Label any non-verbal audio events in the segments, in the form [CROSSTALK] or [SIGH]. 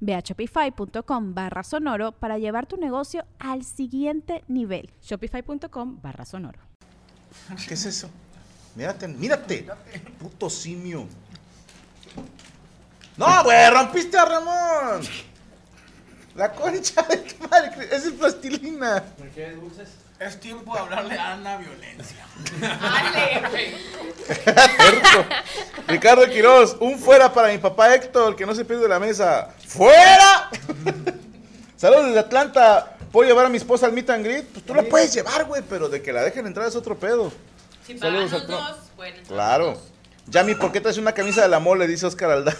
Ve a shopify.com barra sonoro para llevar tu negocio al siguiente nivel. Shopify.com barra sonoro. ¿Qué es eso? Mírate, mírate. Puto simio. No, güey, rompiste a Ramón. La concha de tu madre. Es el plastilina. ¿Me quieres dulces? Es tiempo de hablarle a Ana Violencia. Terco. Ricardo Quiroz, un fuera para mi papá Héctor, que no se pierde de la mesa. ¡Fuera! Saludos desde Atlanta. ¿Puedo llevar a mi esposa al meet and greet? Pues tú lo puedes llevar, güey, pero de que la dejen entrar es otro pedo. Si Saludos al pro- dos, entrar Claro. dos. Yami, ¿por qué traes una camisa de la mole? Dice Oscar Aldán.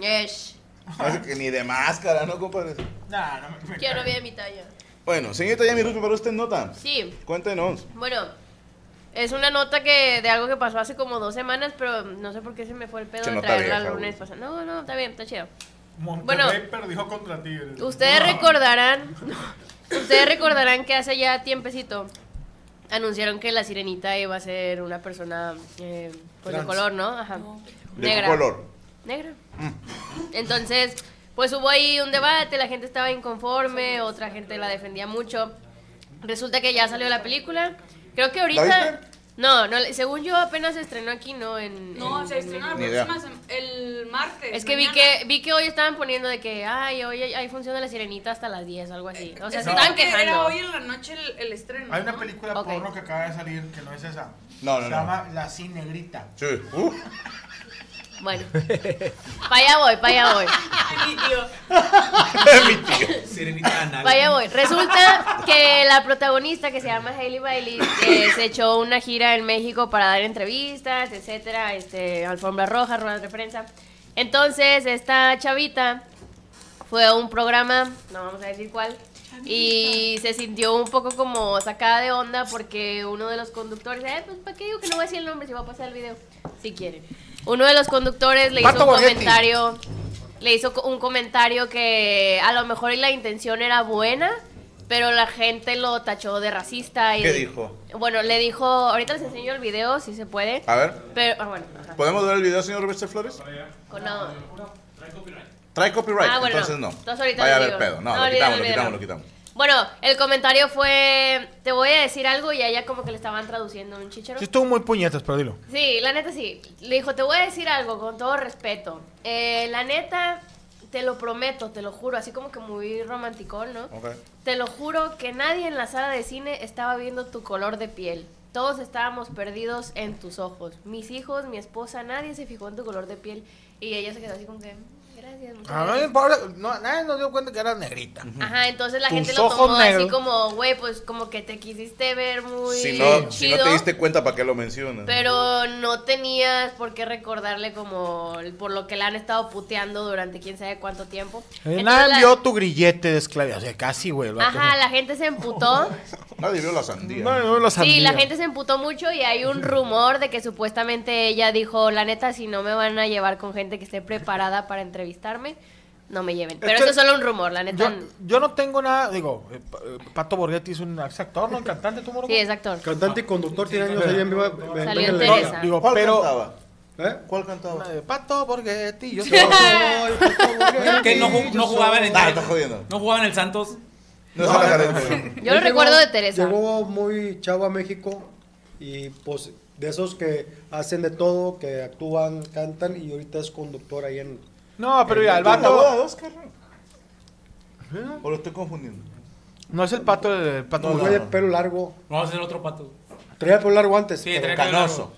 Yesh. [LAUGHS] Así que ni de máscara, ¿no, compadre? Nah, no me, me Quiero ver mi talla. Bueno, señorita Yami Ruth, ¿pero usted nota? Sí, Cuéntenos. bueno, es una nota que de algo que pasó hace como dos semanas, pero no sé por qué se me fue el pedo de traerla el lunes pasado. No, no, está bien, está chido. Monterrey Bueno. perdió contra Tigres. Ustedes recordarán, ustedes recordarán que hace ya tiempecito anunciaron que la sirenita iba a ser una persona eh, pues de color, ¿no? Ajá. ¿De qué Negra. color? Negra. Entonces, pues hubo ahí un debate, la gente estaba inconforme, otra gente la defendía mucho. Resulta que ya salió la película. Creo que ahorita... No, no, según yo apenas se estrenó aquí, ¿no? En, No, en- se estrena la Ni idea. próxima el martes. Es que vi mañana. que vi que hoy estaban poniendo de que, ay, hoy hay, hay función de la sirenita hasta las 10, algo así. O sea, Es se estaban creo que Era quejando. hoy en la noche el, el estreno. Hay una ¿no? película Ok. porno que acaba de salir que no es esa. No, no, Se no. llama La Cinegrita. Sí. Uh, [LAUGHS] Bueno, para allá voy, para allá voy. Mi tío. mi tío. Sirenita anal. Vaya voy. Resulta que la protagonista que se llama Hailey Bailey eh, se echó una gira en México para dar entrevistas, etcétera, este, alfombra roja, ruedas de prensa. Entonces, esta chavita fue a un programa, no vamos a decir cuál, y se sintió un poco como sacada de onda porque uno de los conductores, eh, pues ¿para qué digo que no voy a decir el nombre si va a pasar el video? Si quieren. Uno de los conductores le hizo un Borghetti. comentario, le hizo un comentario que a lo mejor la intención era buena, pero la gente lo tachó de racista. Y ¿Qué dijo? Bueno, le dijo, ahorita les enseño el video si se puede. A ver, Pero, ah, bueno, ajá. ¿podemos ver el video, señor Roberto Flores? Con no- Trae copyright, Ah, bueno, entonces no. Entonces ahorita Vaya a digo. pedo. No, No, lo quitamos, lo quitamos, lo quitamos. Bueno, el comentario fue, te voy a decir algo y a ella como que le estaban traduciendo un chichero. Sí, estuvo muy puñetas, pero dilo. Sí, la neta sí. Le dijo, te voy a decir algo con todo respeto. Eh, la neta, te lo prometo, te lo juro, así como que muy romanticón, ¿no? Ok. Te lo juro que nadie en la sala de cine estaba viendo tu color de piel. Todos estábamos perdidos en tus ojos. Mis hijos, mi esposa, nadie se fijó en tu color de piel. Y ella se quedó así como que, gracias, muchas A gracias". mí, pobre, no, nadie nos dio cuenta que era negrita. Ajá, entonces la Tus gente lo ojos tomó así negros. como, güey, pues como que te quisiste ver muy Si no, si no chido, te diste cuenta, ¿para qué lo mencionas? pero no tenías por qué recordarle como por lo que le han estado puteando durante quién sabe cuánto tiempo. Eh, Entonces Nadie la- vio tu grillete de esclavia. O sea, casi, güey. Ajá, la gente se emputó. [LAUGHS] Nadie vio la sandía. No, no, la Sí, sandía. la gente se emputó mucho y hay un rumor de que supuestamente ella dijo, la neta, si no me van a llevar con gente que esté preparada para no me lleven. Pero que- eso es solo un rumor, la neta. Yo, yo no tengo nada, digo, eh, eh, Pato Borghetti es un actor, ¿no? Un cantante, ¿tú, Morocco? Sí, es actor. Cantante y conductor tiene años ahí en Viva. Salió en Venga, Teresa. No, digo, ¿Cuál pero... cantaba? ¿Eh? ¿Cuál cantaba? Pato Borghetti, yo favor, [LAUGHS] Que no, ju- no jugaban en Nah, está jodiendo. No jugaban en el Santos. No. [LAUGHS] Yo lo recuerdo de Teresa. Llegó muy chavo a México y pues de esos que hacen de todo, que actúan, cantan y ahorita es conductor ahí en... No, pero mira, el ¿Tú en la boda vato... de Oscar? ¿O lo estoy confundiendo? No es el pato, el pato. No, Traía el pelo largo. Vamos a hacer otro pato. Traía el pelo largo antes. Sí, pero traía el pelo Canoso.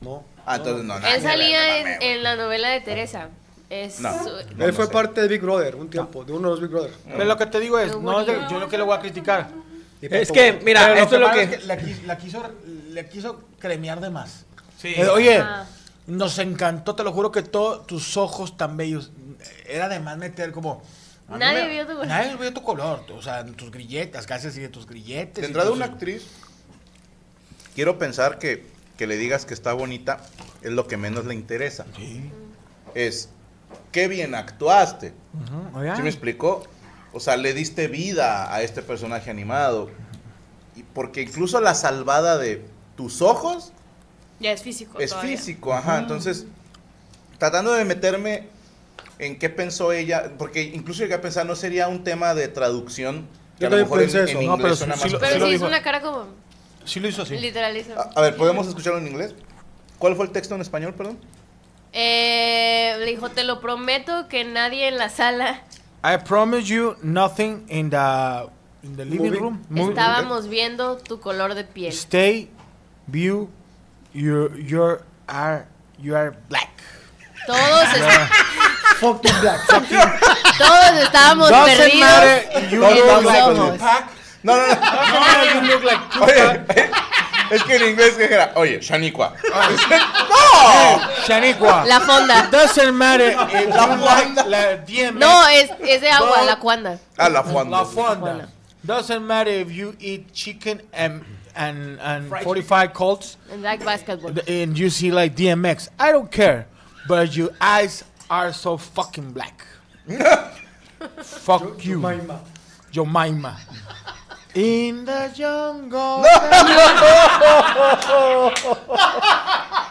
no. Ah, entonces no, nada Él salía no en, en la novela de Teresa. Es No. su- No, Él no fue sé. parte de Big Brother un tiempo, de uno de los Big Brother. Pero lo que te digo es, no es de- yo lo que le voy a criticar. Y Es Pato- que, mira, Pero esto es lo pasa que... la, la quiso, le quiso cremear de más. Sí. Eh, oye, Ah. Nos encantó, te lo juro que todos tus ojos tan bellos. Era de más meter como. a Nadie me- vio tu color. Nadie vio tu color. O sea, tus grilletas, casi así de tus grilletes. De entrada tus- una actriz, quiero pensar que, que le digas que está bonita es lo que menos le interesa. Es, qué bien actuaste. Oiga. ¿Sí me explicó? O sea, le diste vida a este personaje animado. Y porque incluso la salvada de tus ojos Ya es físico. es todavía. físico, ajá. Entonces, tratando de meterme en qué pensó ella, porque incluso llegué a pensar, no sería un tema de traducción. Que Yo a lo también mejor en, pensé en eso. inglés No, pero sí- más sí lo- Pero sí hizo una cara como Sí lo hizo así. literalísima. A, a ver, ¿podemos escucharlo en inglés? ¿Cuál fue el texto en español, perdón? Eh, le dijo, te lo prometo que nadie en la sala I promise you nothing in the, in the living room. Estábamos viendo tu color de piel. Stay, view, you you're are you are black. Todos, est- Fucking black. todos estábamos Doesn't perdidos matter, you en look tus like ojos. No, no, no. No, you look like Oye, es que en inglés que era, oye, Shaniqua. [LAUGHS] ¡No! Shaniqua. La fonda. Doesn't matter if La fonda. la DMX. No, es, es de agua, No. la cuanda. Ah, la fonda. La fonda. Doesn't matter if you eat chicken and and and 45 Colts En like basketball. and you see like DMX. I don't care, but your eyes are so fucking black. [LAUGHS] Fuck you, Maima. Jemima. In the jungle. [LAUGHS]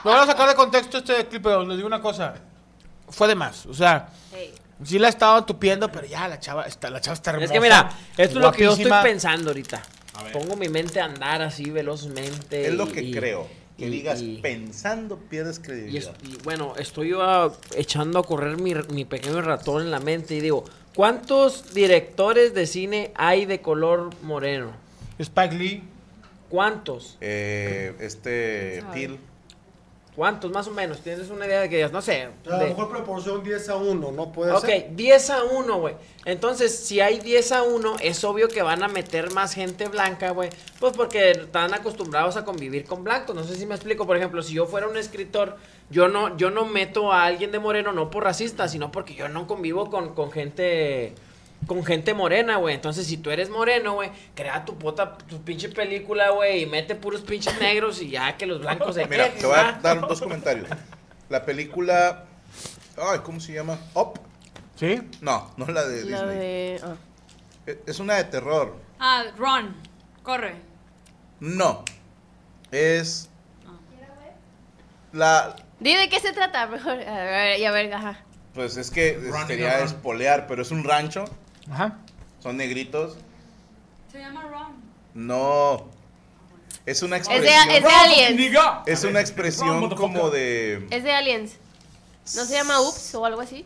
Me voy a sacar de contexto este clip, pero les digo una cosa. Fue de más. O sea, Hey. sí la estaba tupiendo, pero ya la chava está, la chava está hermosa. Es que mira, esto es lo que yo estoy pensando ahorita. Pongo mi mente a andar así velozmente. Es lo y- que y- creo. Que y- digas y- pensando pierdes Y, credibilidad. es- y bueno, estoy yo ah, echando a correr mi, mi pequeño ratón en la mente y digo, ¿cuántos directores de cine hay de color moreno? Spike Lee. ¿Cuántos? Eh, este Pil. ¿Cuántos más o menos? ¿Tienes una idea de que digas, no sé? A lo mejor proporción 10 a 1, ¿no puede Ok, ser? 10 a 1, güey. Entonces, si hay 10 a 1, es obvio que van a meter más gente blanca, güey. Pues porque están acostumbrados a convivir con blancos. No sé si me explico. Por ejemplo, si yo fuera un escritor, yo no, yo no meto a alguien de moreno, no por racista, sino porque yo no convivo con, con gente. Con gente morena, güey. Entonces, si tú eres moreno, güey, crea tu puta, tu pinche película, güey, y mete puros pinches negros y ya que los blancos se [LAUGHS] Mira, te voy a dar dos comentarios. La película. Ay, ¿cómo se llama? Up. ¿Sí? No, no es la de La Disney. de... ah. E- Es una de terror. Ah, Ron. Corre. No. Es. La. Di de qué se trata, mejor. A ver, y a ver, ajá. Pues es que Running sería Around. espolear, pero es un rancho. Ajá. Son negritos. Se llama Ron. No. Es una Es de, expresión. es de Aliens. Es una expresión como de. Es de Aliens. ¿No se llama Ups o algo así?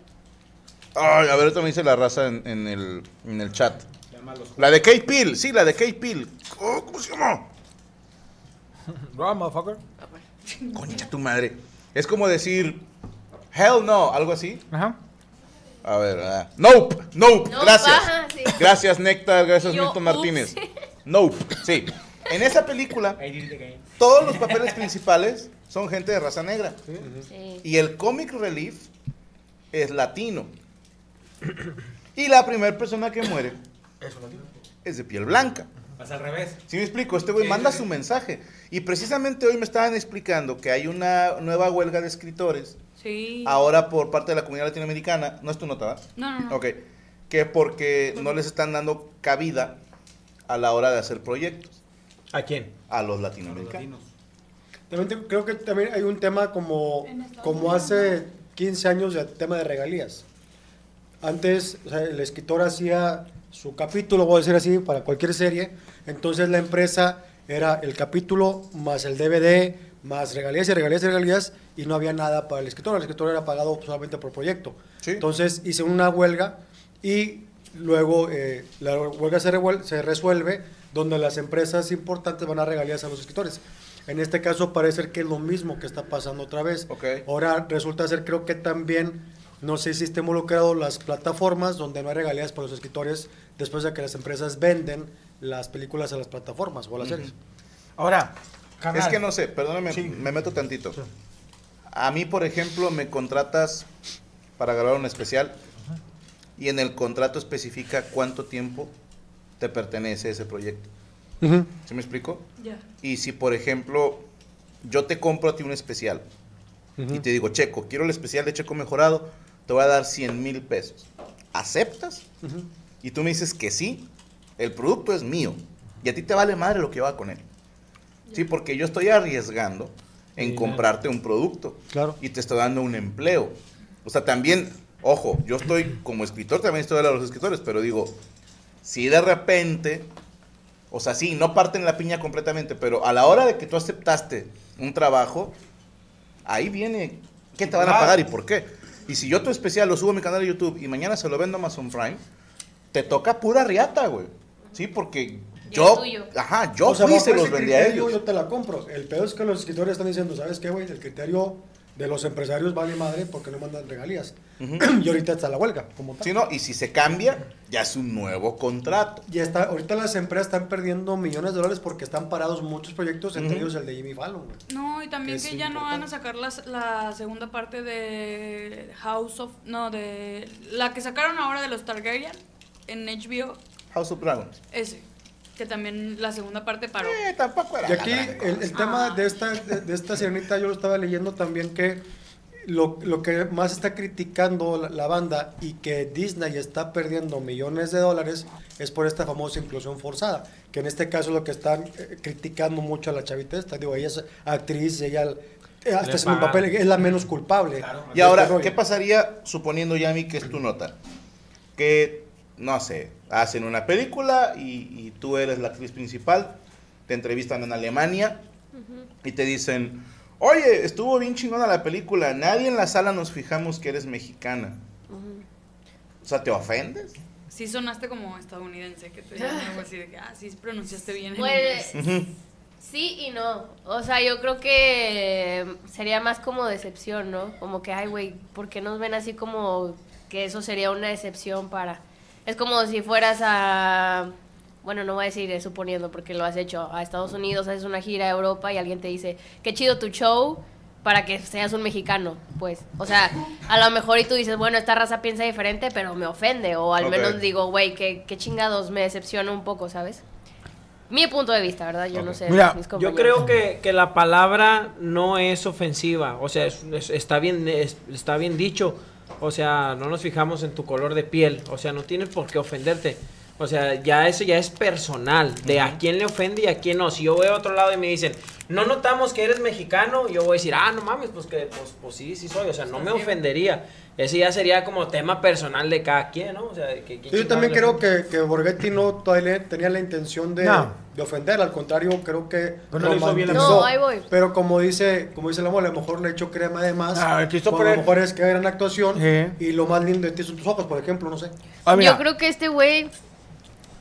Ay, a ver, ahorita me dice la raza en, en el, en el chat. La de Kate Peel, sí, la de Kate Peel. Oh, ¿Cómo se llama? [LAUGHS] Right, motherfucker. Concha tu madre. Es como decir, hell no, algo así. Ajá. A ver, ah, nope, nope, No, gracias. baja, sí. Gracias, Néctar, gracias, Yo, Milton ups. Martínez. [LAUGHS] Nope, sí. En esa película, todos los papeles principales son gente de raza negra. Sí. Y el comic relief es latino. Y la primera persona que muere es de piel blanca. Vas al revés. ¿Sí me explico? Este güey Sí, manda su mensaje. Y precisamente hoy me estaban explicando que hay una nueva huelga de escritores, Sí. ahora por parte de la comunidad latinoamericana. No es tu nota, ¿verdad? No, no, no. Ok. Que porque no les están dando cabida a la hora de hacer proyectos ¿A quién? a los latinoamericanos. También te- creo que también hay un tema como, como hace 15 años de tema de regalías. Antes, o sea, el escritor hacía su capítulo, voy a decir así, para cualquier serie. Entonces la empresa era el capítulo más el DVD, más regalías y regalías y regalías, y no había nada para el escritor. El escritor era pagado solamente por proyecto. Sí. Entonces hice una huelga y luego eh, la huelga se, resuelve donde las empresas importantes van a regalías a los escritores. En este caso parece ser que es lo mismo que está pasando otra vez. Ok. Ahora resulta ser creo que también, no sé si está involucrado las plataformas donde no hay regalías para los escritores después de que las empresas venden las películas a las plataformas o a las series. Ahora, Es que no sé, perdóname, Sí. me meto tantito. A mí, por ejemplo, me contratas para grabar un especial y en el contrato especifica cuánto tiempo te pertenece ese proyecto. ¿Sí me explico? Ya. Y si, por ejemplo, yo te compro a ti un especial y te digo, Checo, quiero el especial de Checo mejorado, te voy a dar 100 mil pesos. ¿Aceptas? Y tú me dices que sí, el producto es mío y a ti te vale madre lo que va con él. Sí, porque yo estoy arriesgando en comprarte un producto Claro. y te estoy dando un empleo. O sea, también, ojo, yo estoy como escritor, también estoy hablando de los escritores, pero digo, si de repente, o sea, sí, no parten la piña completamente, pero a la hora de que tú aceptaste un trabajo, ahí viene qué te van a Claro. pagar y por qué. Y si yo tu especial lo subo a mi canal de YouTube y mañana se lo vendo a Amazon Prime, te toca pura riata, güey. Sí, porque yo, ajá, yo O sea, fui y se los ese vendí a ellos. Yo te la compro. El peor es que los escritores están diciendo, ¿sabes qué, güey? El criterio de los empresarios vale madre porque no mandan regalías. [CLEARS THROAT] y ahorita está la huelga, como tal. Sí, no, y si se cambia, ya es un nuevo contrato. Y está, ahorita las empresas están perdiendo millones de dólares porque están parados muchos proyectos, entre Ujú. ellos el de Jimmy Fallon. güey. No, y también Es que ya no van a importante. sacar las- la segunda parte de House of... No, de... La que sacaron ahora de los Targaryen en HBO, House of Dragons. ese. Que también la segunda parte paró. Eh, tampoco era Y aquí el, el tema de esta, de, de esta sirenita, yo lo estaba leyendo también que lo, lo que más está criticando la, la banda y que Disney está perdiendo millones de dólares es por esta famosa inclusión forzada, que en este caso lo que están eh, criticando mucho a la chavita esta, digo, ella es actriz, ella eh, hasta un pagan. papel, es la menos culpable. Y ahora, este. ¿qué pasaría suponiendo, Yami, que es tu nota? Que, no sé, hacen una película y, y tú eres la actriz principal, te entrevistan en Alemania y te dicen, oye, estuvo bien chingona la película, nadie en la sala nos fijamos que eres mexicana. O sea, ¿te ofendes? Sí sonaste como estadounidense, que te digan [LAUGHS] algo así de que, ah, sí pronunciaste bien el Pues, inglés. Sí y no. O sea, yo creo que sería más como decepción, ¿no? Como que, ay, güey, ¿por qué nos ven así como que eso sería una decepción para... Es como si fueras a... Bueno, no voy a decir eh, suponiendo porque lo has hecho a Estados Unidos, haces una gira a Europa y alguien te dice, qué chido tu show para que seas un mexicano, pues. O sea, a lo mejor y tú dices, bueno, esta raza piensa diferente, pero me ofende. O al menos digo, güey, qué, qué chingados, me decepciona un poco, ¿sabes? Mi punto de vista, ¿verdad? Yo no sé. Mira, mis Yo creo que, que la palabra no es ofensiva, o sea, es- es- está, bien, es- está bien dicho, o sea, no nos fijamos en tu color de piel, o sea, no tienes por qué ofenderte, o sea, ya eso ya es personal, de a quién le ofende y a quién no. Si yo voy a otro lado y me dicen, no notamos que eres mexicano, yo voy a decir, ah, no mames, pues que, pues, pues sí, sí soy, o sea, no me ofendería. Ese ya sería como tema personal de cada quien, ¿no? O sea, que, yo también creo que, que Borghetti no todavía tenía la intención de, No. De ofender, al contrario, creo que hizo bien la- romantizó. No, ahí voy. Pero como dice, como dice la mole, a lo mejor le echó crema de más. Ah, Christopher- a lo mejor es que hay gran actuación Sí. y lo más lindo de ti son tus ojos, por ejemplo, no sé. Ah, Yo creo que este güey,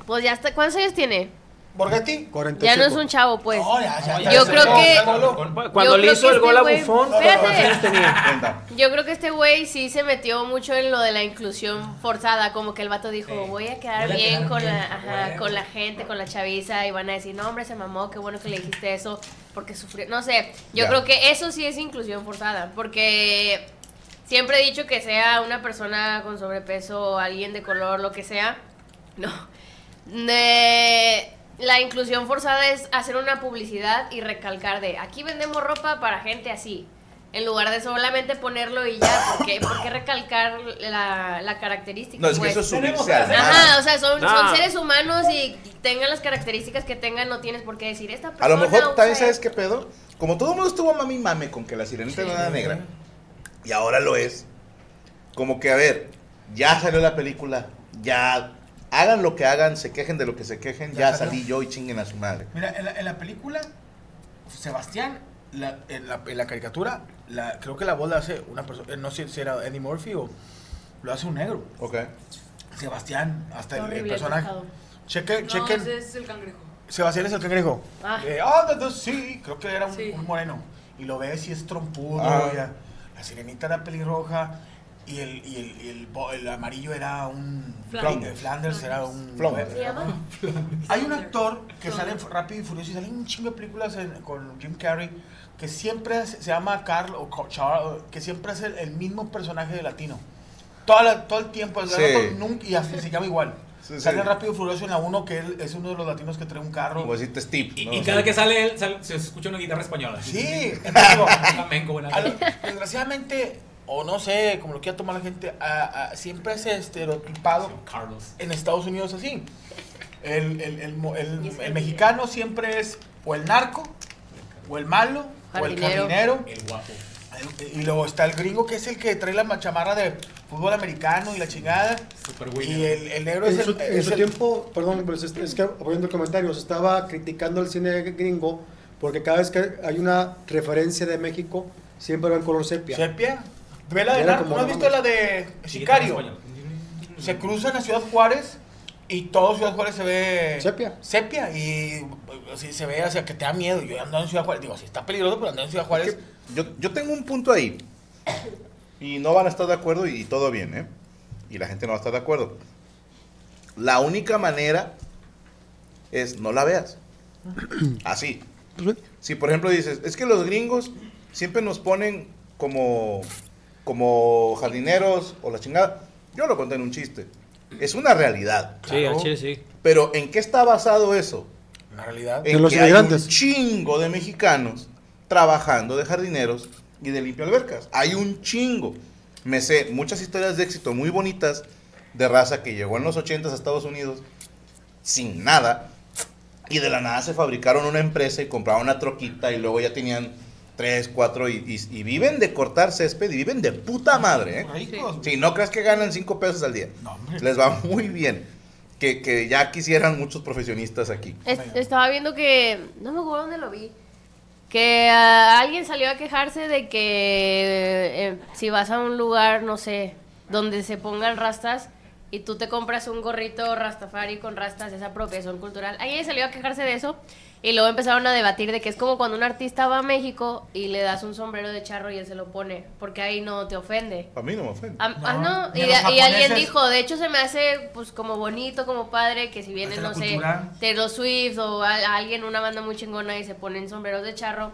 pues ya está. ¿Cuántos años tiene? Borghetti. 45. Ya no es un chavo, pues. No, ya, ya, ya, Yo ya, creo que- Cuando Yo le creo hizo que el gol este a güey- Buffon, Espérate. ¿cuántos años tenía? Cuenta. Yo creo que este güey sí se metió mucho en lo de la inclusión forzada, como que el vato dijo, voy a quedar Voy a bien quedar con bien, la, ajá, con la gente, con la chaviza, y van a decir, no hombre, se mamó, qué bueno que le dijiste eso, porque sufrió, no sé, yo Ya. creo que eso sí es inclusión forzada, porque siempre he dicho que sea una persona con sobrepeso, alguien de color, lo que sea, no, Ne- la inclusión forzada es hacer una publicidad y recalcar de aquí vendemos ropa para gente así. En lugar de solamente ponerlo y ya, ¿por qué, por qué recalcar la, la característica? No, es que pues? eso es subirse al mar. Ajá, o sea, son, son seres humanos y tengan las características que tengan, no tienes por qué decir esta persona. A lo mejor, también sabes esto". qué pedo? Como todo el mundo estuvo mami mame con que la sirenita no era negra, y ahora lo es, como que, a ver, ya salió la película, ya hagan lo que hagan, se quejen de lo que se quejen, Ya ya, salí yo y chinguen a su madre. Mira, en la, en la película, Sebastián, la- en, la, en la caricatura, la, creo que la voz la hace una persona, eh, no sé si era Eddie Murphy o lo hace un negro. Ok. Sebastián, hasta el- el, personaje. Cheque, No, chequen. ese es el cangrejo. Sebastián es el cangrejo. Ah. Eh, oh, sí, creo que era un, Sí. un moreno. Y lo ves y es trompudo. Ah. La sirenita era pelirroja. Y el, y el, y el, el amarillo era un. Flanders. Flanders era un. Flanders. ¿Se llama? Hay un actor que sale en Rápido y Furioso y sale en un chingo de películas en- con Jim Carrey que siempre hace- se llama Carl o Charles, que siempre hace el, el mismo personaje de latino. Toda la- todo el tiempo, el Sí. rato, nunca- y así se llama igual. Sí, sale sí. Rápido y Furioso en la 1 que él es uno de los latinos que trae un carro. Como decirte Steve. Y, ¿no? y O cada que sale él, sale- se escucha una guitarra española. Sí, entonces [LAUGHS] digo, Flamenco, buena. al- desgraciadamente, o no sé, como lo quiera tomar la gente, a- a- siempre es estereotipado Carlos. en Estados Unidos así. El, el, el, el- mexicano siempre es o el narco, o el malo, o el Jardinero. jardinero. El guapo. Y luego está el gringo que es el que trae la chamarra de fútbol americano y la chingada. Super Y el, el negro En es su, el. en es su el- tiempo, perdón, pero es, es que apoyando el comentario, se estaba criticando el cine gringo porque cada vez que hay una referencia de México, siempre va en color sepia. Sepia. Ve la de narco, ¿No has visto la de Sicario? Se cruzan a Ciudad Juárez y todo Ciudad Juárez se ve. Sepia. Sepia. Y así se ve, o sea, que te da miedo. Yo ando en Ciudad Juárez. Digo, sí está peligroso, pero ando en Ciudad Juárez. Yo, yo tengo un punto ahí. Y no van a estar de acuerdo y todo bien, ¿eh? Y la gente no va a estar de acuerdo. La única manera es no la veas. Así. Si por ejemplo dices, es que los gringos siempre nos ponen como, como jardineros o la chingada. Yo lo conté en un chiste. Es una realidad. Sí, Claro. al chile sí. Pero ¿en qué está basado eso? En la realidad. En los que hay inmigrantes. un chingo de mexicanos trabajando de jardineros y de limpio albercas. Hay un chingo. Me sé muchas historias de éxito muy bonitas de raza que llegó en los 80 a Estados Unidos sin nada y de la nada se fabricaron una empresa y compraron una troquita y luego ya tenían tres, cuatro y, y- y viven de cortar césped y viven de puta madre, ¿eh? Ricos. Sí, no creas que ganan cinco pesos al día. No. Les va muy bien. Que, que ya quisieran muchos profesionistas aquí. Es- estaba viendo que. No me acuerdo dónde lo vi. Que ah, alguien salió a quejarse de que eh, si vas a un lugar, no sé, donde se pongan rastas y tú te compras un gorrito rastafari con rastas, esa apropiación cultural. Alguien salió a quejarse de eso y luego empezaron a debatir de que es como cuando un artista va a México y le das un sombrero de charro y él se lo pone, porque ahí no te ofende. A mí no me ofende. Ah, No, ah, no, y, a alguien dijo, de hecho se me hace pues como bonito, como padre, que si vienen, no sé. Taylor Swift o a- a alguien, una banda muy chingona y se ponen sombreros de charro,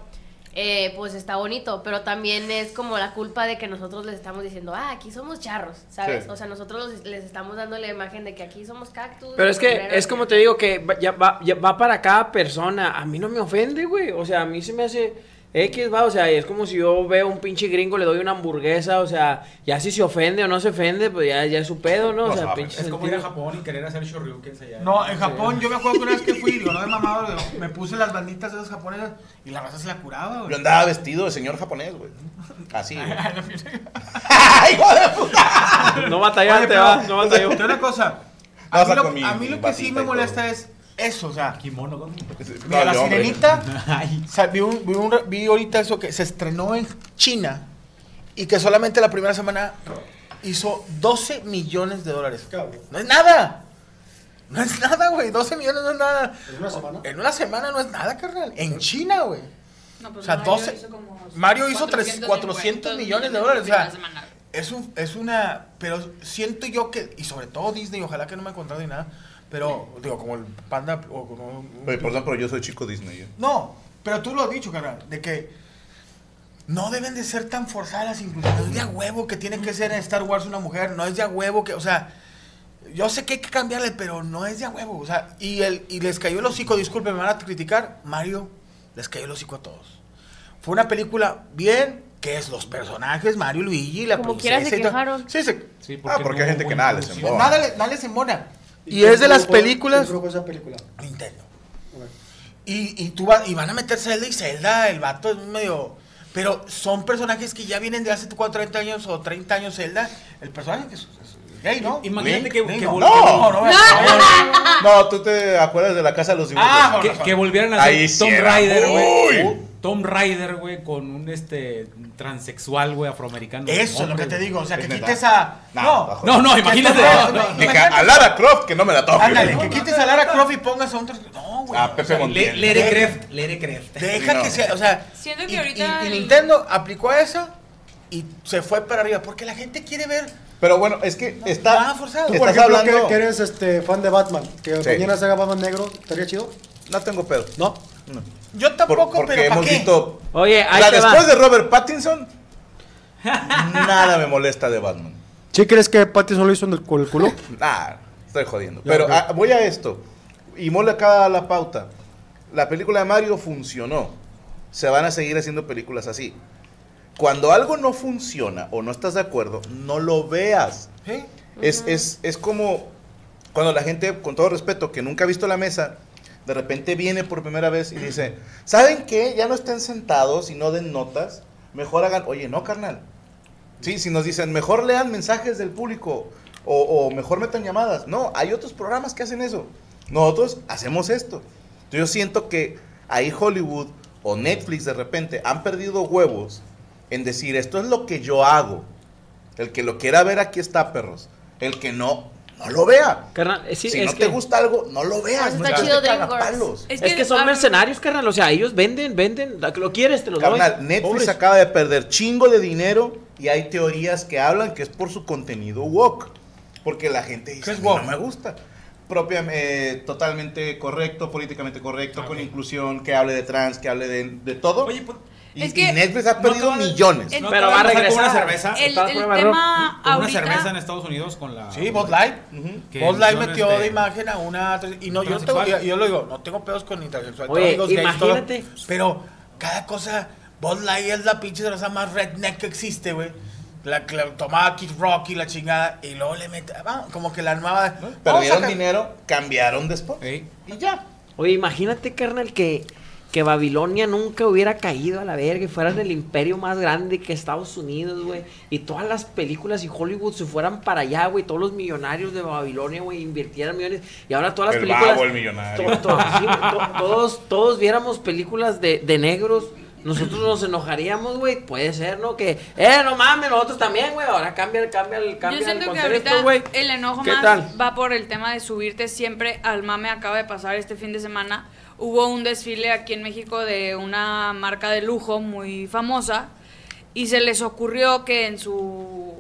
eh, pues está bonito, pero también es como la culpa de que nosotros les estamos diciendo, ah, aquí somos charros, ¿sabes? Sí. O sea, nosotros los- les estamos dando la imagen de que aquí somos cactus. Pero es que es como te digo que va- ya va, ya va para cada persona. A mí no me ofende, güey. O sea, a mí se me hace X, va. O sea, es como si yo veo un pinche gringo, le doy una hamburguesa. O sea, ya si se ofende o no se ofende, pues ya, ya es su pedo, ¿no? O No sea, pinche Es como ir a. Japón y querer hacer shoryuken allá. No, en Japón, yo me acuerdo que una vez que fui, digo, no de mamado, me puse las banditas esas japonesas y la raza se la curaba, Yo güey. andaba vestido de señor japonés, güey. Así, güey. [LAUGHS] ¡Ay, [LAUGHS] hijo de puta! No batallaste, Oye, pero, va. No te batallaste. digo una cosa. A mí lo, a mí lo que sí me molesta es eso, o sea, Kimono, ¿no? mira, la hombre. sirenita, [LAUGHS] Ay. o sea, vi, un- vi un- vi ahorita eso que se estrenó en China y que solamente la primera semana hizo 12 millones de dólares. Cabrón. No es nada. No es nada, güey. 12 millones no es nada. ¿En una semana? En una semana no es nada, carnal. En China, güey. No, pues O sea, Mario 12 hizo como Mario hizo tres- 450 400 millones de dólares, o sea. Es, un, es una. Pero siento yo que. Y sobre todo Disney, ojalá que no me encontrado ni nada. Pero, digo, como el panda. O como, Oye, por ejemplo, yo soy chico Disney. ¿eh? no, pero tú lo has dicho, carnal. De que. No deben de ser tan forzadas las inclusiones. No es de a huevo que tiene que ser en Star Wars una mujer. No es de a huevo que. O sea. Yo sé que hay que cambiarle, pero no es de a huevo. O sea, y, el, y les cayó el hocico, disculpen, me van a criticar. Mario les cayó el hocico a todos. Fue una película bien, que es los personajes, Mario, Luigi, la Como princesa quiera se quejaron. Sí, se- Sí, Ah, porque hay gente que nada les embona. nada, nada les embona. Y, es de las películas... produjo esa película? Nintendo. Y, y, tú va- y van a meter Zelda y Zelda, el vato es medio... Pero son personajes que ya vienen de hace 4, 30 años o 30 años Zelda. El personaje que es, es gay, ¿no? Imagínate Link, que, Link, que no. No, no, no, No, tú te acuerdas de la casa de los dibujos. Ah, que, que volvieran a hacer Tomb era Raider, güey. Tom Rider, güey, con un este transexual, güey, afroamericano. Eso es lo que te digo. O sea, que quites a. No, No. No, no, imagínate. No, no. A Lara Croft que no me la toque. Ándale, que quites a Lara Croft y pongas a un. trans- No, güey. A Pepe Le- Montiel. Lere Creft, Lere Creft. Deja No. que sea. O sea. Siento que y, ahorita y- Nintendo aplicó eso y se fue para arriba. Porque la gente quiere ver. Pero bueno, es que está. Ah, forzado. Tú, por Estás ejemplo, hablando. que, que eres este, fan de Batman, que Sí. mañana se haga Batman negro, ¿estaría chido? No tengo pedo. ¿No? No. Yo Por- tampoco, porque pero ¿para hemos qué? visto. Oye, ahí La te va. después de Robert Pattinson, [LAUGHS] nada me molesta de Batman. ¿Sí crees que Pattinson lo hizo en el, con el culo? Nah, [LAUGHS] estoy jodiendo. Pero ah, voy a esto. Y mole acá la pauta. La película de Mario funcionó. Se van a seguir haciendo películas así. Cuando algo no funciona o no estás de acuerdo, no lo veas. Es, es, es como cuando la gente, con todo respeto, que nunca ha visto la mesa, de repente viene por primera vez y dice, ¿saben qué? Ya no estén sentados y no den notas. Mejor hagan, oye, no, carnal. Sí, si nos dicen, mejor lean mensajes del público o, o mejor metan llamadas. No, hay otros programas que hacen eso. Nosotros hacemos esto. Yo siento que ahí Hollywood o Netflix de repente han perdido huevos en decir, esto es lo que yo hago. El que lo quiera ver, aquí está, perros. El que no, no lo vea. Carnal, eh, si es no que- te gusta algo, no lo veas. Está no chido DreamWorks. cagapalos. Es Es que son ah, mercenarios, carnal. O sea, ellos venden, venden. Lo quieres, te lo doy. Carnal, Netflix Pobres. acaba de perder chingo de dinero y hay teorías que hablan que es por su contenido woke. Porque la gente dice, ¿Qué es "A mí woke? no me gusta. Propia, eh, totalmente correcto, políticamente correcto, con inclusión, que hable de trans, que hable de, de todo. Oye, pues, y, es que y Netflix ha no perdido te millones. el- ¿no Pero va a pasar con regresar. una cerveza. El, el tema Con una ahorita... cerveza en Estados Unidos con la... Sí, Bud Light. Que Bud Light metió este, de imagen a una. Y no, yo, tengo, transexual. yo, yo lo digo, no tengo pedos con intersexual. Oye, gays, imagínate. pero cada cosa. Bud Light es la pinche cerveza más redneck que existe, güey. La que la tomaba Kid Rock y la chingada. Y luego le mete. Vamos, como que la nueva. vamos a Perdieron dinero, cambiaron después. Y ya. Oye, imagínate, carnal, que, que Babilonia nunca hubiera caído a la verga y fueran el imperio más grande que Estados Unidos, güey. Y todas las películas y Hollywood se fueran para allá, güey. Todos los millonarios de Babilonia, güey, invirtieran millones. Y ahora todas las El películas. babo, el millonario. to- to- sí, to- todos, todos viéramos películas de, de negros. Nosotros nos enojaríamos, güey. Puede ser, ¿no? Que, eh, no mames, nosotros también, güey. Ahora cambia, cambia el cambia Yo siento el que contexto, ahorita güey. el enojo ¿Qué más tal? va por el tema de subirte siempre al mame. Acaba de pasar este fin de semana. Hubo un desfile aquí en México de una marca de lujo muy famosa y se les ocurrió que en su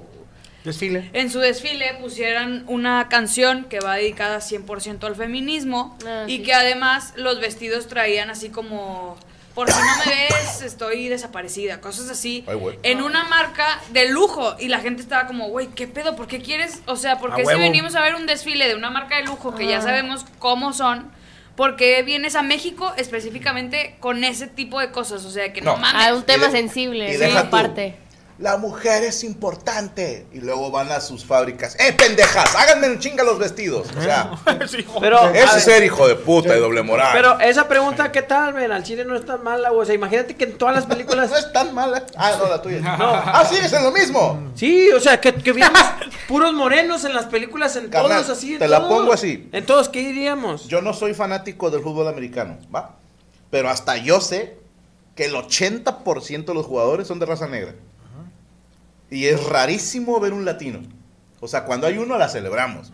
Desfile. en su desfile pusieran una canción que va dedicada 100% al feminismo Ah, y sí. que además los vestidos traían así como por si no me ves estoy desaparecida, cosas así. Ay, güey. En una marca de lujo y la gente estaba como, güey, ¿qué pedo? ¿Por qué quieres? O sea, ¿por A qué si huevo. venimos a ver un desfile de una marca de lujo que ya sabemos cómo son? ¿Por qué vienes a México específicamente con ese tipo de cosas? O sea, que no, No. mames. Ah, un tema Y de- sensible, y sí, deja tú. La mujer es importante. Y luego van a sus fábricas. ¡Eh, pendejas! Háganme en chinga los vestidos. O sea, [LAUGHS] Pero, ese es ver, ser hijo de puta y doble moral. Pero esa pregunta, ¿qué tal, men? Al chile no es tan mala, güey. O sea, imagínate que en todas las películas. [LAUGHS] no es tan mala. Ah, no, la tuya. Ah, sigues en lo mismo. Sí, o sea, que, que [LAUGHS] puros morenos en las películas, en Carnal, todos así. en te la pongo así. En todos, ¿qué diríamos? Yo no soy fanático del fútbol americano, ¿va? Pero hasta yo sé que el 80% de los jugadores son de raza negra. Y es rarísimo ver un latino. O sea, cuando hay uno la celebramos.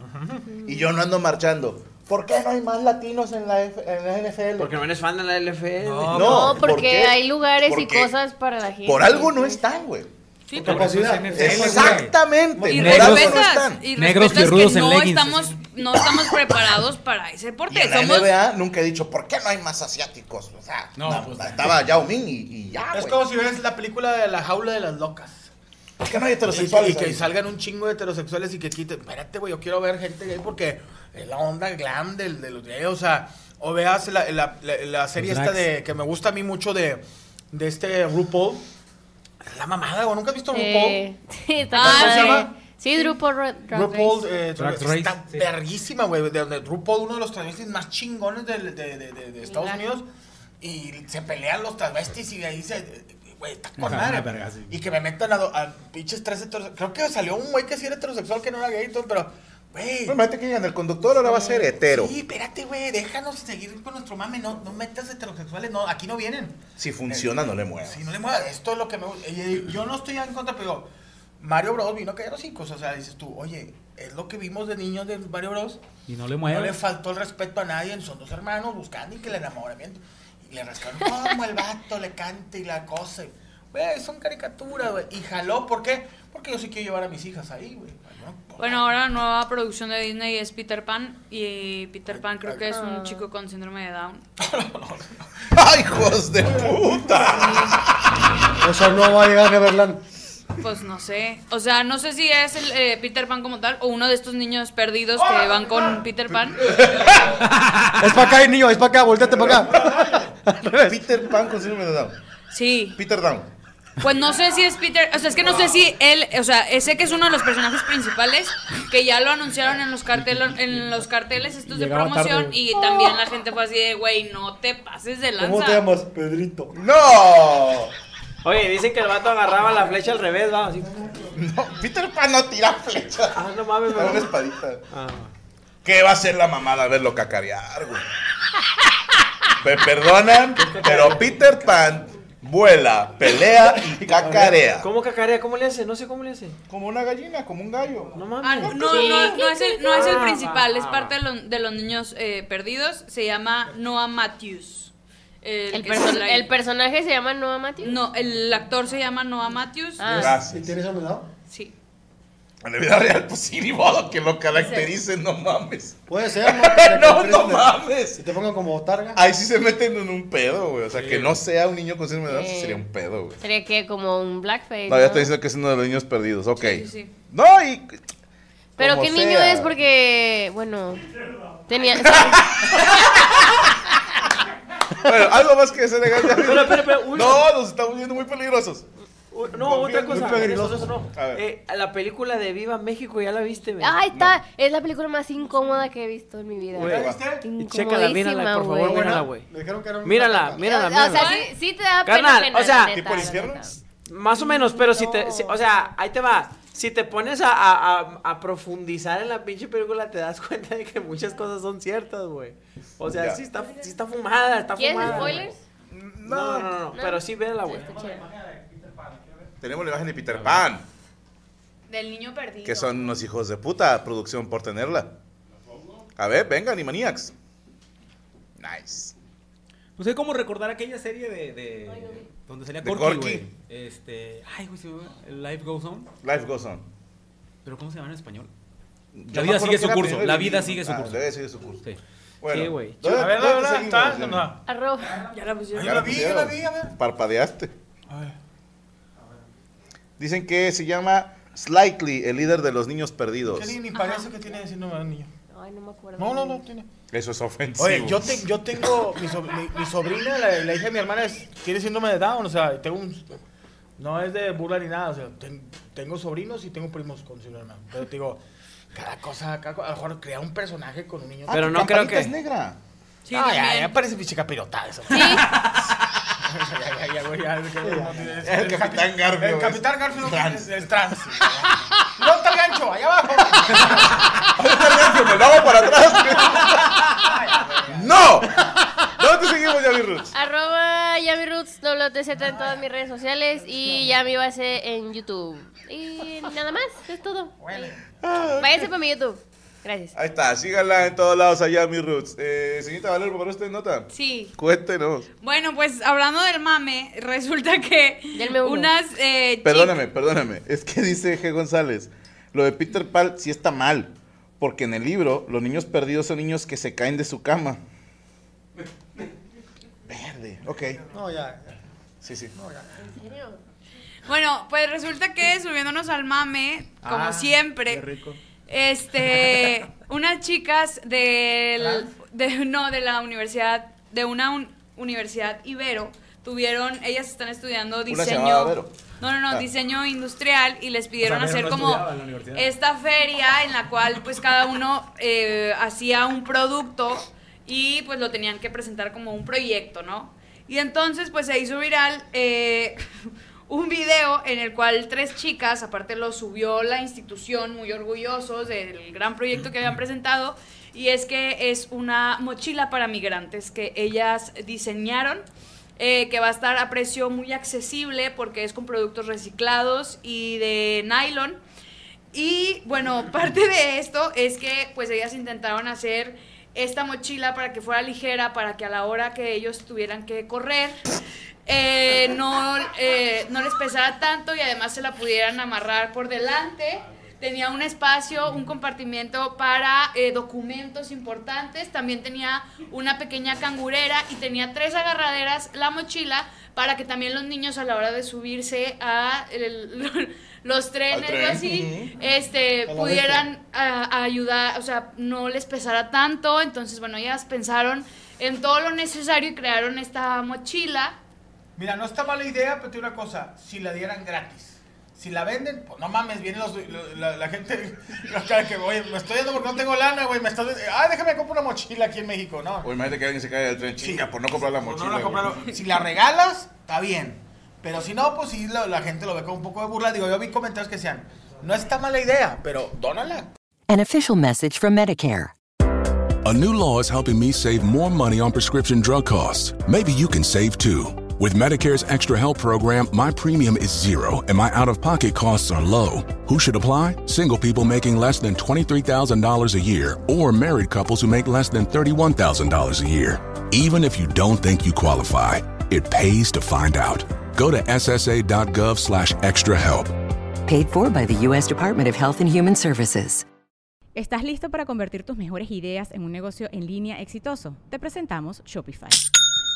Y yo no ando marchando. ¿Por qué no hay más latinos en la, F- en la NFL? Porque no eres fan de la LFL. No, No, No, ¿por porque qué? hay lugares y cosas para la gente. Por algo no están, güey. Sí, Por capacidad. NFL, güey. Exactamente. Y por algo no están. y Negros respetas fierrudos que en no leggings, estamos, no estamos preparados para ese deporte. Y en la Somos, NBA nunca he dicho, ¿por qué no hay más asiáticos? O sea, No, na- pues, estaba Yao Ming y, y ya, Es güey. como si ves la película de la jaula de las locas. ¿Por qué no hay Y, heterosexuales? y que salgan un chingo de heterosexuales y que quiten. Espérate, güey, yo quiero ver gente gay porque es la onda glam del, de los gays. O sea, o veas la, la, la- la serie Los esta drags. de que me gusta a mí mucho de, de este RuPaul. Es la mamada, güey. ¿Nunca has visto RuPaul? Eh, sí, está. ¿cómo se llama? Sí, Drupal Ro- Drag RuPaul Race. eh, Drag está sí. verguísima, güey. De donde RuPaul, uno de los travestis más chingones de, de, de, de- de Estados. Unidos. Y se pelean los travestis y de ahí se. Güey, está con Ajá, madre. una verga, sí. Y que me metan a, a pinches tres heterosexuales. Creo que salió un güey que sí era heterosexual, que no era gay y todo, pero. Güey. No, imagínate que digan, el conductor ahora va a ser hetero. Sí, espérate, güey, déjanos seguir con nuestro mame, no, no metas heterosexuales, no, aquí no vienen. Si funciona, no le muevas. Si no le muevas, esto es lo que me gusta. Eh, Yo no estoy en contra, pero Mario Bros vino a caer los cinco, o sea, dices tú, oye, es lo que vimos de niños de Mario Bros. Y no le No mueve. le faltó el respeto a nadie, son dos hermanos buscando y que el enamoramiento. Y le rascaron como el vato le canta y la cosa. Güey, son caricaturas, güey. Y jaló, ¿por qué? Porque yo sí quiero llevar a mis hijas ahí, güey. ¿no? Bueno, ahora la nueva producción de Disney es Peter Pan y Peter Pan creo que es un chico con síndrome de Down. [LAUGHS] ¡Ay, hijos de puta! O sea, no va a llegar Neverland. Pues no sé. O sea, no sé si es el eh, Peter Pan como tal o uno de estos niños perdidos que van con Peter Pan. Es para acá, niño, es para acá, volteate para acá. [LAUGHS] Peter Pan con síndrome de Down. Sí. Peter Down. Pues no sé si es Peter, o sea, es que no sé si él, o sea, sé que es uno de los personajes principales que ya lo anunciaron en los carteles, en los carteles estos de promoción tarde. y también la gente fue así de, güey, no te pases de lanza. ¿Cómo te llamas? Pedrito. ¡No! Oye, dicen que el vato agarraba la flecha al revés, va, así. No, Peter Pan no tira flecha. Ah, no mames, Era una espadita. Ah. ¿Qué va a ser la mamada verlo cacarear, güey? Me perdonan, pero Peter Pan vuela, pelea y [LAUGHS] cacarea. ¿Cómo cacarea? ¿Cómo le hace? No sé cómo le hace. Como una gallina, como un gallo. No Ah, mames. no, no, no es el, no es el Ah, principal, ah, es ah. parte de, los- de los niños eh, perdidos. Se llama Noah Matthews. El, que perso- es la- el personaje se llama Noah Matthews. No, el actor se llama Noah Matthews. Ah. Gracias. ¿Y tienes amenazado? Sí. En la vida real, pues sí, ni modo que lo caractericen, no mames. Puede ser, ¿no? [LAUGHS] No, te no mames. Y te pongan como targa. Ahí sí se meten en un pedo, güey. O sea, que no sea un niño con síndrome de Down Sí. sería un pedo, güey. Sería que como un blackface. No, ya está diciendo que es uno de los niños perdidos. Ok. Sí, sí, sí. No, y. Pero como qué niño es porque, bueno, tenía... [LAUGHS] [LAUGHS] Bueno, algo más que pero, uy. No, nos estamos viendo muy peligrosos. No, otra cosa. Eso, eso no. A ver. Eh, la película de Viva México, ¿ya la viste, güey? Ahí está, es la película más incómoda que he visto en mi vida. Güey, ¿Viste? Chécala, mírala, por favor, güey. mírala, güey. Me dijeron que era una Mírala, targa. mírala, O sea, mírala. sí, sí te da Carnal, pena, pena, o sea, la neta, ¿Tipo el la. Más o menos, pero si te. si- o sea, ahí te va. Si te pones a, a- a- a profundizar en la pinche película, te das cuenta de que muchas cosas son ciertas, güey. O sea, sí, está, sí está fumada, está ¿Quieres fumada. spoilers? No, no, no, no, pero sí, véala, güey. Tenemos la imagen de Peter Pan. Del niño perdido. Que son unos hijos de puta. Producción por tenerla. A ver, vengan, Animaniacs. Nice. No sé cómo recordar aquella serie de. de donde salía Corky, Corky. güey. Este. Ay, güey, se me va- el Life Goes On. Life goes on. ¿Pero cómo se llama en español? La vida sigue su curso. La vida sigue su curso. La vida sigue su curso. Sí. Bueno, Sí, güey. ¿dónde- A ver, dónde está, no, no. Arroba. Ya la pusieron. Ya la vi, ya la vi, a ver. Parpadeaste. A ver. Dicen que se llama Slightly, el líder de los niños perdidos. ¿Qué ni, parece que tiene síndrome de niño? Ay, no me acuerdo. No, no, no, tiene. Eso es ofensivo. Oye, yo, te- yo tengo, mi, so- mi- mi sobrina, la, la hija de mi hermana, es- tiene síndrome de Down, o sea, tengo un, no es de burla ni nada, o sea, ten- tengo sobrinos y tengo primos con síndrome de Down. Pero te digo, cada cosa, cada co- a lo mejor crear un personaje con un niño. Ah, Pero no creo que- es negra. Sí, ah, ya, ya parece pinche capirotada eso. Sí, [LAUGHS] no El Capitán Garfio El Capitán Garfio es, trans. ¿Dónde está el gancho? Allá abajo. Ahí está el gancho, me lo hago para atrás. ¡No! ¿Dónde seguimos, Yavi Roots? arroba Yami Roots, WTZ en todas mis redes sociales y Yami Base en YouTube. Y nada más, es todo. Váyanse para mi YouTube. Gracias. Ahí está, síganla en todos lados a Yavi Roots. Eh, señorita Valero, ¿por qué usted nota? Sí. Cuéntenos. Bueno, pues hablando del mame, resulta que unas eh, Perdóname, perdóname. Es que dice G. González, lo de Peter Pan sí está mal, porque en el libro los niños perdidos son niños que se caen de su cama. Verde, ok. No, ya. ya. Sí, sí. ¿En serio? Bueno, pues resulta que subiéndonos al mame, como Ah, siempre, Qué rico. Este, unas chicas del, de, no, de la universidad, de una un- universidad Ibero, tuvieron, ellas están estudiando diseño, no, no, no, Ah. diseño industrial y les pidieron hacer no como esta feria en la cual pues cada uno eh, hacía un producto y pues lo tenían que presentar como un proyecto, ¿no? Y entonces pues se hizo viral eh, un video en el cual tres chicas, aparte lo subió la institución, muy orgullosos del gran proyecto que habían presentado, y es que es una mochila para migrantes que ellas diseñaron. eh, que va a estar a precio muy accesible porque es con productos reciclados y de nylon. Y bueno, [LAUGHS] parte de esto es que pues ellas intentaron hacer esta mochila para que fuera ligera, para que a la hora que ellos tuvieran que correr, eh, no, eh, no les pesara tanto y además se la pudieran amarrar por delante. Tenía un espacio, un compartimiento para eh, documentos importantes. También tenía una pequeña cangurera y tenía tres agarraderas la mochila para que también los niños a la hora de subirse a el- [LAUGHS] los trenes tren. o así, este, pudieran a- a ayudar, o sea, no les pesara tanto. Entonces, bueno, ellas pensaron en todo lo necesario y crearon esta mochila. Mira, no está mala idea, pero te digo una cosa, si la dieran gratis. Si la venden, pues no mames, vienen los, lo- la, la gente [LAUGHS] que, oye, me estoy yendo porque no tengo lana, güey, me estás... Ah, déjame comprar una mochila aquí en México, ¿no. O imagínate que alguien se cae del tren, chinga, por no comprar la Por no mochila. la güey. compraron. Si la regalas, está bien. Pero si no, pues sí, la, la gente lo ve con un poco de burla. Digo, yo vi comentarios que decían, no está mala idea, pero dónala. An official message from Medicare. A new law is helping me save more money on prescription drug costs. Maybe you can save too. With Medicare's Extra Help program, my premium is zero and my out of pocket costs are low. Who should apply? Single people making less than $23,000 a year or married couples who make less than $31,000 a year. Even if you don't think you qualify, it pays to find out. Go to ssa.gov slash extra help. Paid for by the U.S. Department of Health and Human Services. ¿Estás listo para convertir tus mejores ideas en un negocio en línea exitoso? Te presentamos Shopify.